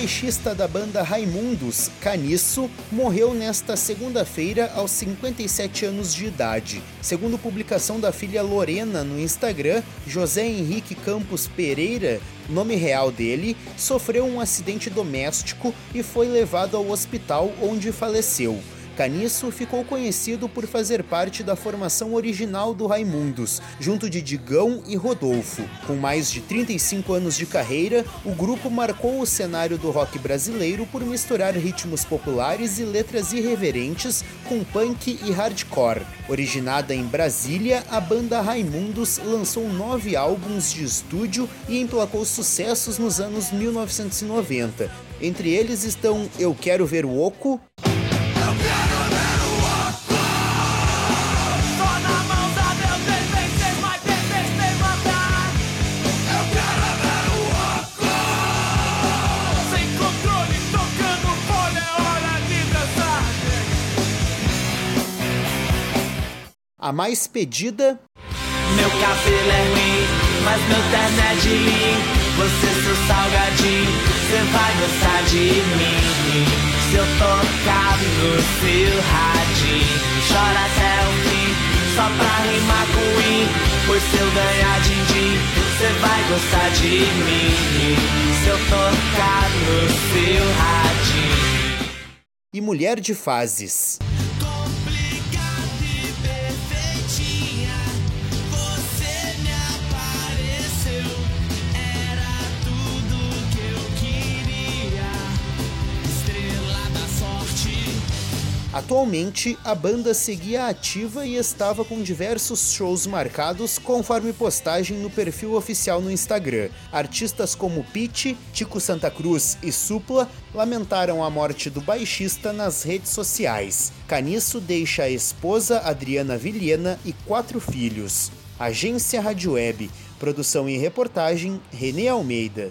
baixista da banda Raimundos, Caniço, morreu nesta segunda-feira aos 57 anos de idade. Segundo publicação da filha Lorena no Instagram, José Henrique Campos Pereira, nome real dele, sofreu um acidente doméstico e foi levado ao hospital onde faleceu. Caniço ficou conhecido por fazer parte da formação original do Raimundos, junto de Digão e Rodolfo. Com mais de 35 anos de carreira, o grupo marcou o cenário do rock brasileiro por misturar ritmos populares e letras irreverentes com punk e hardcore. Originada em Brasília, a banda Raimundos lançou nove álbuns de estúdio e emplacou sucessos nos anos 1990. Entre eles estão Eu Quero Ver o Oco, A mais pedida. Meu cabelo é ruim, mas meu terno é de mim. Você seu salgadinho, você vai gostar de mim. Se eu tocar no seu radinho, chora até o fim, só pra rimar com i. Pois se eu ganhar din-din, você vai gostar de mim. Se eu tocar no seu radinho. E mulher de fases. Atualmente, a banda seguia ativa e estava com diversos shows marcados conforme postagem no perfil oficial no Instagram. Artistas como Pete, Tico Santa Cruz e Supla lamentaram a morte do baixista nas redes sociais. Caniço deixa a esposa Adriana Vilhena e quatro filhos. Agência Rádio Web, produção e reportagem Renê Almeida.